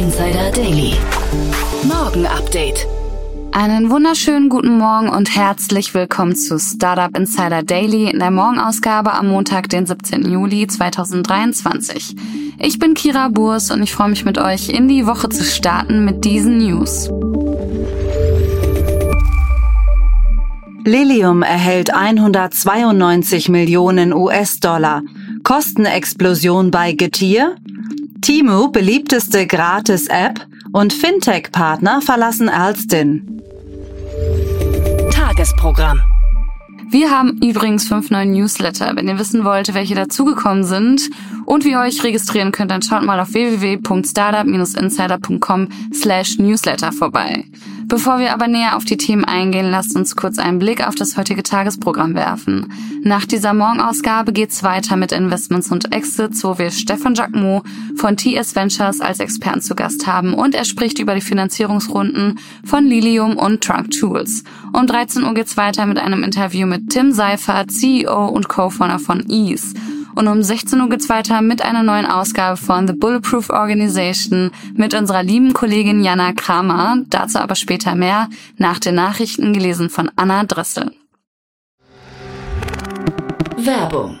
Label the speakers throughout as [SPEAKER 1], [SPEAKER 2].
[SPEAKER 1] Insider Daily. Morgen Update.
[SPEAKER 2] Einen wunderschönen guten Morgen und herzlich willkommen zu Startup Insider Daily in der Morgenausgabe am Montag, den 17. Juli 2023. Ich bin Kira Burs und ich freue mich mit euch in die Woche zu starten mit diesen News.
[SPEAKER 3] Lilium erhält 192 Millionen US-Dollar. Kostenexplosion bei Getir. Timu beliebteste Gratis-App und Fintech-Partner verlassen Alstin.
[SPEAKER 1] Tagesprogramm.
[SPEAKER 2] Wir haben übrigens fünf neue Newsletter. Wenn ihr wissen wollt, welche dazugekommen sind und wie ihr euch registrieren könnt, dann schaut mal auf www.startup-insider.com slash newsletter vorbei. Bevor wir aber näher auf die Themen eingehen, lasst uns kurz einen Blick auf das heutige Tagesprogramm werfen. Nach dieser Morgenausgabe geht's weiter mit Investments und Exits, wo wir Stefan Jacquemot von TS Ventures als Experten zu Gast haben und er spricht über die Finanzierungsrunden von Lilium und Trunk Tools. Um 13 Uhr geht's weiter mit einem Interview mit Tim Seifert, CEO und Co-Founder von Ease. Und um 16 Uhr geht's weiter mit einer neuen Ausgabe von The Bulletproof Organization mit unserer lieben Kollegin Jana Kramer. Dazu aber später mehr nach den Nachrichten gelesen von Anna Dressel.
[SPEAKER 1] Werbung.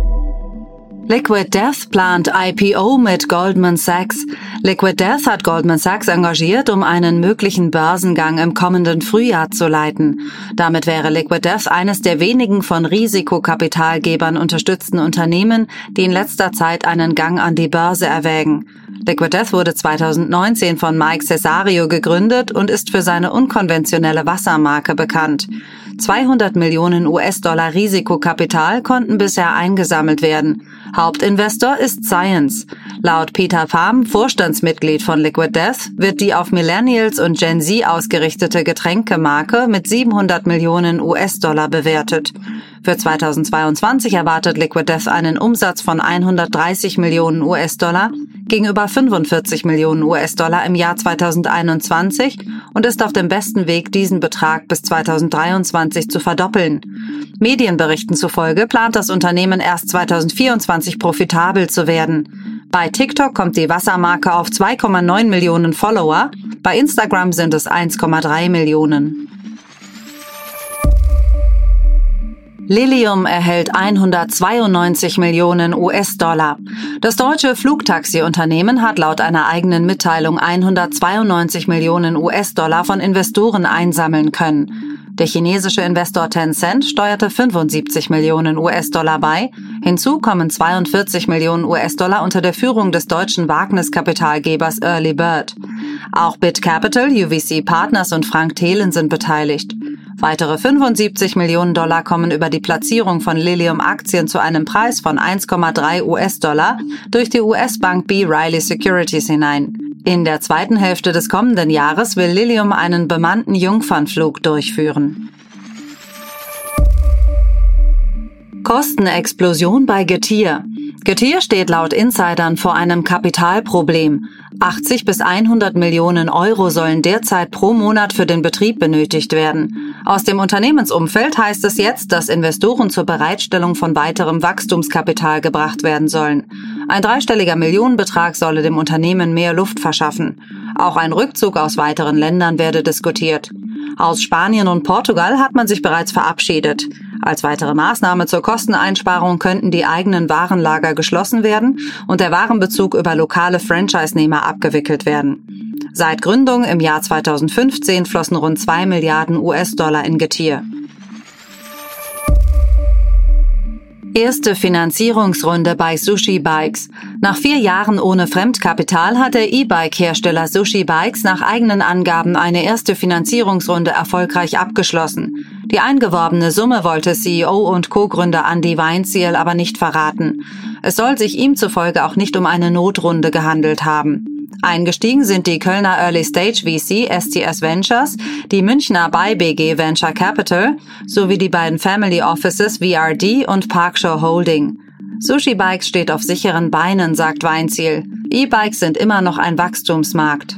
[SPEAKER 3] Liquid Death plant IPO mit Goldman Sachs. Liquid Death hat Goldman Sachs engagiert, um einen möglichen Börsengang im kommenden Frühjahr zu leiten. Damit wäre Liquid Death eines der wenigen von Risikokapitalgebern unterstützten Unternehmen, die in letzter Zeit einen Gang an die Börse erwägen. Liquid Death wurde 2019 von Mike Cesario gegründet und ist für seine unkonventionelle Wassermarke bekannt. 200 Millionen US-Dollar Risikokapital konnten bisher eingesammelt werden. Hauptinvestor ist Science. Laut Peter Pham, Vorstandsmitglied von Liquid Death, wird die auf Millennials und Gen Z ausgerichtete Getränkemarke mit 700 Millionen US-Dollar bewertet. Für 2022 erwartet Liquid Death einen Umsatz von 130 Millionen US-Dollar gegenüber 45 Millionen US-Dollar im Jahr 2021 und ist auf dem besten Weg, diesen Betrag bis 2023 zu verdoppeln. Medienberichten zufolge plant das Unternehmen erst 2024 profitabel zu werden. Bei TikTok kommt die Wassermarke auf 2,9 Millionen Follower, bei Instagram sind es 1,3 Millionen. Lilium erhält 192 Millionen US-Dollar. Das deutsche Flugtaxi-Unternehmen hat laut einer eigenen Mitteilung 192 Millionen US-Dollar von Investoren einsammeln können. Der chinesische Investor Tencent steuerte 75 Millionen US-Dollar bei. Hinzu kommen 42 Millionen US-Dollar unter der Führung des deutschen Wagniskapitalgebers Early Bird. Auch Bit Capital, UVC Partners und Frank Thelen sind beteiligt. Weitere 75 Millionen Dollar kommen über die Platzierung von Lilium-Aktien zu einem Preis von 1,3 US-Dollar durch die US-Bank B. Riley Securities hinein. In der zweiten Hälfte des kommenden Jahres will Lilium einen bemannten Jungfernflug durchführen. Kostenexplosion bei Getir. Getir steht laut Insidern vor einem Kapitalproblem. 80 bis 100 Millionen Euro sollen derzeit pro Monat für den Betrieb benötigt werden. Aus dem Unternehmensumfeld heißt es jetzt, dass Investoren zur Bereitstellung von weiterem Wachstumskapital gebracht werden sollen. Ein dreistelliger Millionenbetrag solle dem Unternehmen mehr Luft verschaffen. Auch ein Rückzug aus weiteren Ländern werde diskutiert. Aus Spanien und Portugal hat man sich bereits verabschiedet. Als weitere Maßnahme zur Kosteneinsparung könnten die eigenen Warenlager geschlossen werden und der Warenbezug über lokale Franchise-Nehmer abgewickelt werden. Seit Gründung im Jahr 2015 flossen rund zwei Milliarden US-Dollar in Getier. Erste Finanzierungsrunde bei Sushi Bikes. Nach vier Jahren ohne Fremdkapital hat der E-Bike-Hersteller Sushi Bikes nach eigenen Angaben eine erste Finanzierungsrunde erfolgreich abgeschlossen. Die eingeworbene Summe wollte CEO und Co-Gründer Andy Weinziel aber nicht verraten. Es soll sich ihm zufolge auch nicht um eine Notrunde gehandelt haben. Eingestiegen sind die Kölner Early Stage VC STS Ventures, die Münchner BayBG Venture Capital sowie die beiden Family Offices VRD und Parkshow Holding. Sushi Bikes steht auf sicheren Beinen, sagt Weinziel. E-Bikes sind immer noch ein Wachstumsmarkt.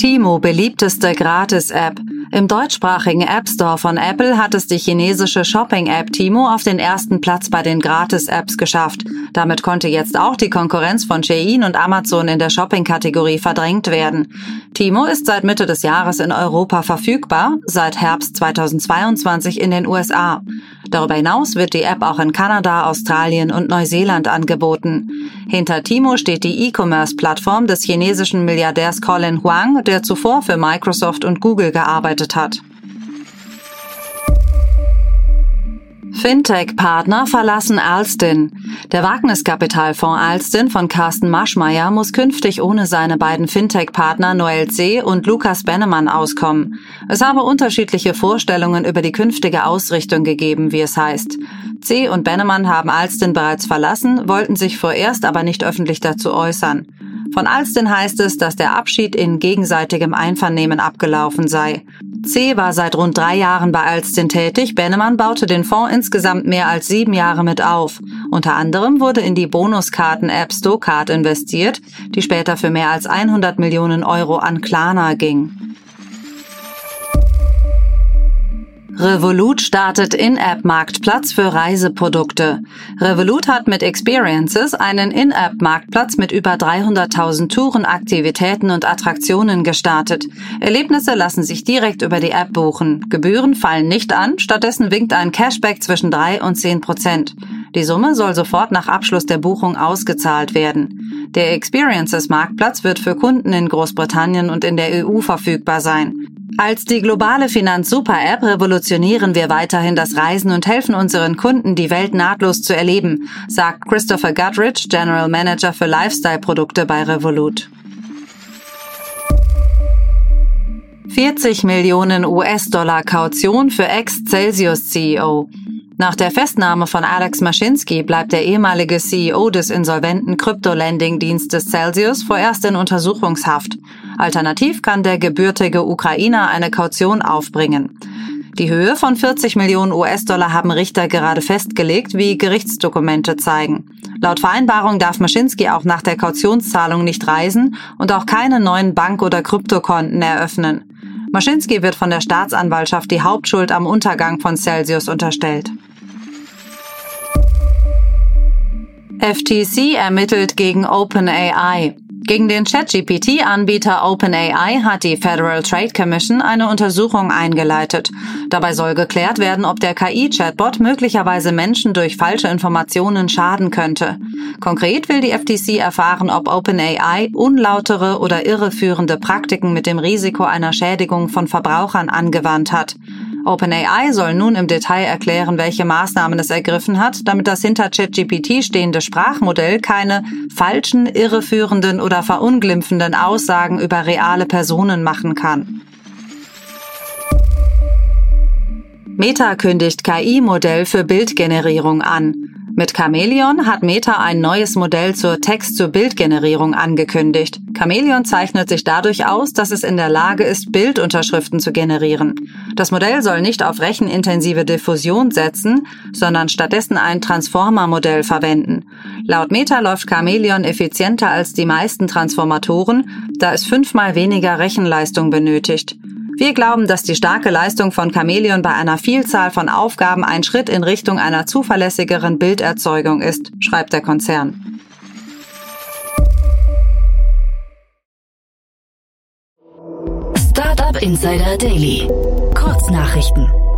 [SPEAKER 3] Timo beliebteste Gratis-App. Im deutschsprachigen App Store von Apple hat es die chinesische Shopping-App Timo auf den ersten Platz bei den Gratis-Apps geschafft. Damit konnte jetzt auch die Konkurrenz von Shein und Amazon in der Shopping-Kategorie verdrängt werden. Timo ist seit Mitte des Jahres in Europa verfügbar, seit Herbst 2022 in den USA. Darüber hinaus wird die App auch in Kanada, Australien und Neuseeland angeboten. Hinter Timo steht die E-Commerce-Plattform des chinesischen Milliardärs Colin Huang, der zuvor für Microsoft und Google gearbeitet hat. Fintech-Partner verlassen Alstin. Der Wagniskapitalfonds Alstin von Carsten Maschmeyer muss künftig ohne seine beiden Fintech-Partner Noel C. und Lukas Bennemann auskommen. Es habe unterschiedliche Vorstellungen über die künftige Ausrichtung gegeben, wie es heißt. C. und Bennemann haben Alstin bereits verlassen, wollten sich vorerst aber nicht öffentlich dazu äußern. Von Alstin heißt es, dass der Abschied in gegenseitigem Einvernehmen abgelaufen sei. C. war seit rund drei Jahren bei Alstin tätig. Bennemann baute den Fonds insgesamt mehr als sieben Jahre mit auf. Unter anderem wurde in die Bonuskarten-App Stocard investiert, die später für mehr als 100 Millionen Euro an Klarna ging. Revolut startet In-App-Marktplatz für Reiseprodukte. Revolut hat mit Experiences einen In-App-Marktplatz mit über 300.000 Touren, Aktivitäten und Attraktionen gestartet. Erlebnisse lassen sich direkt über die App buchen. Gebühren fallen nicht an, stattdessen winkt ein Cashback zwischen 3 und 10 Prozent. Die Summe soll sofort nach Abschluss der Buchung ausgezahlt werden. Der Experiences Marktplatz wird für Kunden in Großbritannien und in der EU verfügbar sein. Als die globale Finanz-Super-App revolutionieren wir weiterhin das Reisen und helfen unseren Kunden, die Welt nahtlos zu erleben, sagt Christopher Guttridge, General Manager für Lifestyle-Produkte bei Revolut. 40 Millionen US-Dollar Kaution für Ex-Celsius-CEO. Nach der Festnahme von Alex Maschinski bleibt der ehemalige CEO des insolventen Krypto-Lending-Dienstes Celsius vorerst in Untersuchungshaft. Alternativ kann der gebürtige Ukrainer eine Kaution aufbringen. Die Höhe von 40 Millionen US-Dollar haben Richter gerade festgelegt, wie Gerichtsdokumente zeigen. Laut Vereinbarung darf Maschinski auch nach der Kautionszahlung nicht reisen und auch keine neuen Bank- oder Kryptokonten eröffnen. Maschinski wird von der Staatsanwaltschaft die Hauptschuld am Untergang von Celsius unterstellt. FTC ermittelt gegen OpenAI. Gegen den ChatGPT-Anbieter OpenAI hat die Federal Trade Commission eine Untersuchung eingeleitet. Dabei soll geklärt werden, ob der KI-Chatbot möglicherweise Menschen durch falsche Informationen schaden könnte. Konkret will die FTC erfahren, ob OpenAI unlautere oder irreführende Praktiken mit dem Risiko einer Schädigung von Verbrauchern angewandt hat. OpenAI soll nun im Detail erklären, welche Maßnahmen es ergriffen hat, damit das hinter ChatGPT stehende Sprachmodell keine falschen, irreführenden oder verunglimpfenden Aussagen über reale Personen machen kann. Meta kündigt KI-Modell für Bildgenerierung an. Mit Chameleon hat Meta ein neues Modell zur Text-zu-Bild-Generierung angekündigt. Chameleon zeichnet sich dadurch aus, dass es in der Lage ist, Bildunterschriften zu generieren. Das Modell soll nicht auf rechenintensive Diffusion setzen, sondern stattdessen ein Transformer-Modell verwenden. Laut Meta läuft Chameleon effizienter als die meisten Transformatoren, da es fünfmal weniger Rechenleistung benötigt. Wir glauben, dass die starke Leistung von Chameleon bei einer Vielzahl von Aufgaben ein Schritt in Richtung einer zuverlässigeren Bilderzeugung ist, schreibt der Konzern.
[SPEAKER 1] Insider Daily. Kurznachrichten.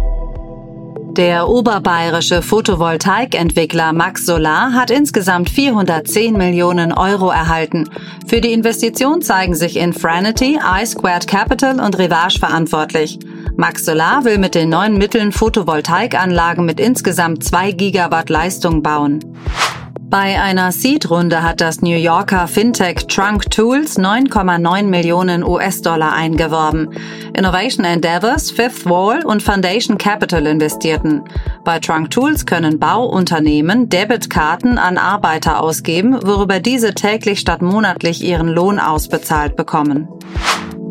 [SPEAKER 3] Der oberbayerische Photovoltaikentwickler Max Solar hat insgesamt 410 Millionen Euro erhalten. Für die Investition zeigen sich Infranity, iSquared Capital und Rivage verantwortlich. Max Solar will mit den neuen Mitteln Photovoltaikanlagen mit insgesamt 2 Gigawatt Leistung bauen. Bei einer Seed-Runde hat das New Yorker Fintech Trunk Tools 9,9 Millionen US-Dollar eingeworben. Innovation Endeavors, Fifth Wall und Foundation Capital investierten. Bei Trunk Tools können Bauunternehmen Debitkarten an Arbeiter ausgeben, worüber diese täglich statt monatlich ihren Lohn ausbezahlt bekommen.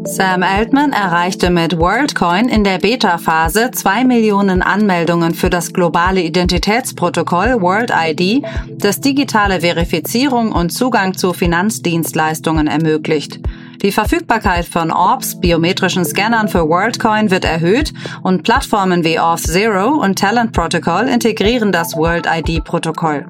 [SPEAKER 3] Sam Altman erreichte mit WorldCoin in der Beta-Phase zwei Millionen Anmeldungen für das globale Identitätsprotokoll World ID, das digitale Verifizierung und Zugang zu Finanzdienstleistungen ermöglicht. Die Verfügbarkeit von Orbs, biometrischen Scannern für WorldCoin, wird erhöht und Plattformen wie Auth0 und Talent Protocol integrieren das World ID-Protokoll.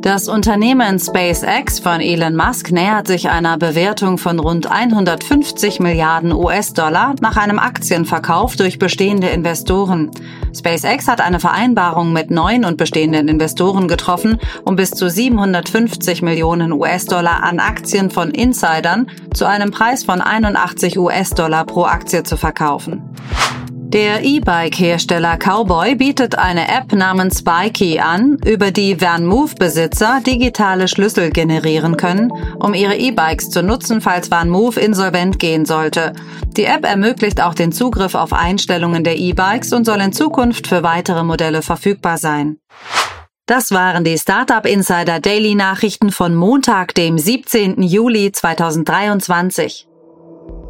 [SPEAKER 3] Das Unternehmen SpaceX von Elon Musk nähert sich einer Bewertung von rund 150 Milliarden US-Dollar nach einem Aktienverkauf durch bestehende Investoren. SpaceX hat eine Vereinbarung mit neuen und bestehenden Investoren getroffen, um bis zu 750 Millionen US-Dollar an Aktien von Insidern zu einem Preis von 81 US-Dollar pro Aktie zu verkaufen. Der E-Bike-Hersteller Cowboy bietet eine App namens Bikey an, über die VanMoof-Besitzer digitale Schlüssel generieren können, um ihre E-Bikes zu nutzen, falls VanMoof insolvent gehen sollte. Die App ermöglicht auch den Zugriff auf Einstellungen der E-Bikes und soll in Zukunft für weitere Modelle verfügbar sein. Das waren die Startup Insider Daily Nachrichten von Montag, dem 17. Juli 2023.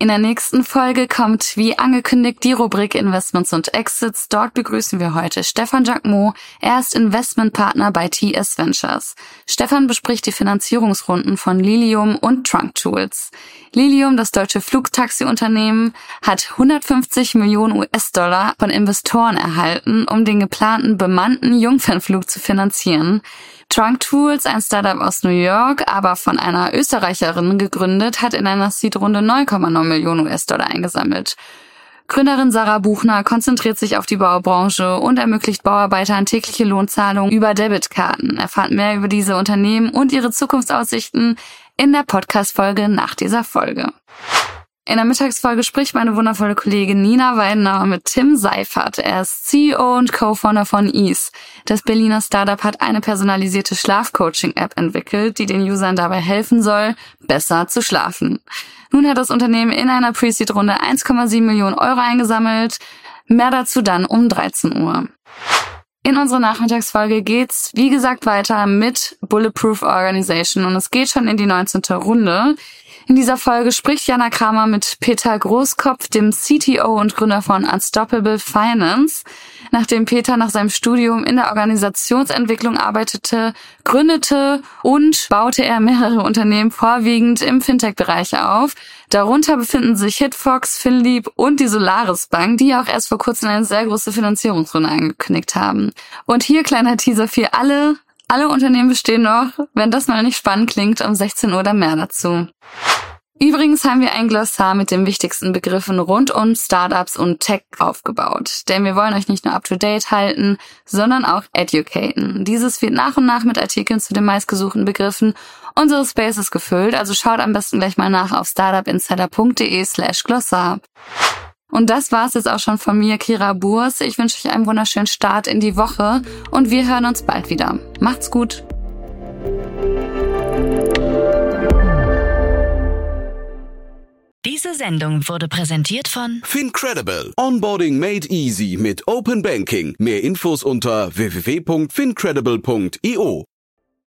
[SPEAKER 2] In der nächsten Folge kommt wie angekündigt die Rubrik Investments und Exits. Dort begrüßen wir heute Stefan Jacquemot. Er ist Investmentpartner bei TS Ventures. Stefan bespricht die Finanzierungsrunden von Lilium und Trunk Tools. Lilium, das deutsche Flugtaxi-Unternehmen, hat 150 Millionen US-Dollar von Investoren erhalten, um den geplanten bemannten Jungfernflug zu finanzieren. Trunk Tools, ein Startup aus New York, aber von einer Österreicherin gegründet, hat in einer Seed-Runde 9,9 Millionen US-Dollar eingesammelt. Gründerin Sarah Buchner konzentriert sich auf die Baubranche und ermöglicht Bauarbeitern tägliche Lohnzahlungen über Debitkarten. Erfahrt mehr über diese Unternehmen und ihre Zukunftsaussichten in der Podcast-Folge nach dieser Folge. In der Mittagsfolge spricht meine wundervolle Kollegin Nina Weidenauer mit Tim Seifert. Er ist CEO und Co-Founder von Ease. Das Berliner Startup hat eine personalisierte Schlafcoaching-App entwickelt, die den Usern dabei helfen soll, besser zu schlafen. Nun hat das Unternehmen in einer Pre-Seed-Runde 1,7 Millionen Euro eingesammelt. Mehr dazu dann um 13 Uhr. In unserer Nachmittagsfolge geht's, wie gesagt, weiter mit Bulletproof Organization und es geht schon in die 19. Runde. In dieser Folge spricht Jana Kramer mit Peter Großkopf, dem CTO und Gründer von Unstoppable Finance. Nachdem Peter nach seinem Studium in der Organisationsentwicklung arbeitete, gründete und baute er mehrere Unternehmen vorwiegend im Fintech-Bereich auf. Darunter befinden sich Hitfox, Finlieb und die Solaris Bank, die auch erst vor kurzem eine sehr große Finanzierungsrunde angekündigt haben. Und hier kleiner Teaser für alle, alle Unternehmen bestehen noch. Wenn das mal nicht spannend klingt, um 16 Uhr oder mehr dazu. Übrigens haben wir ein Glossar mit den wichtigsten Begriffen rund um Startups und Tech aufgebaut. Denn wir wollen euch nicht nur up-to-date halten, sondern auch educaten. Dieses wird nach und nach mit Artikeln zu den meistgesuchten Begriffen unseres Spaces gefüllt, also schaut am besten gleich mal nach auf startupinsider.de slash Glossar. Und das war's jetzt auch schon von mir, Kira Burs. Ich wünsche euch einen wunderschönen Start in die Woche und wir hören uns bald wieder. Macht's gut!
[SPEAKER 1] Diese Sendung wurde präsentiert von
[SPEAKER 4] Fincredible. Onboarding made easy mit Open Banking. Mehr Infos unter www.fincredible.io.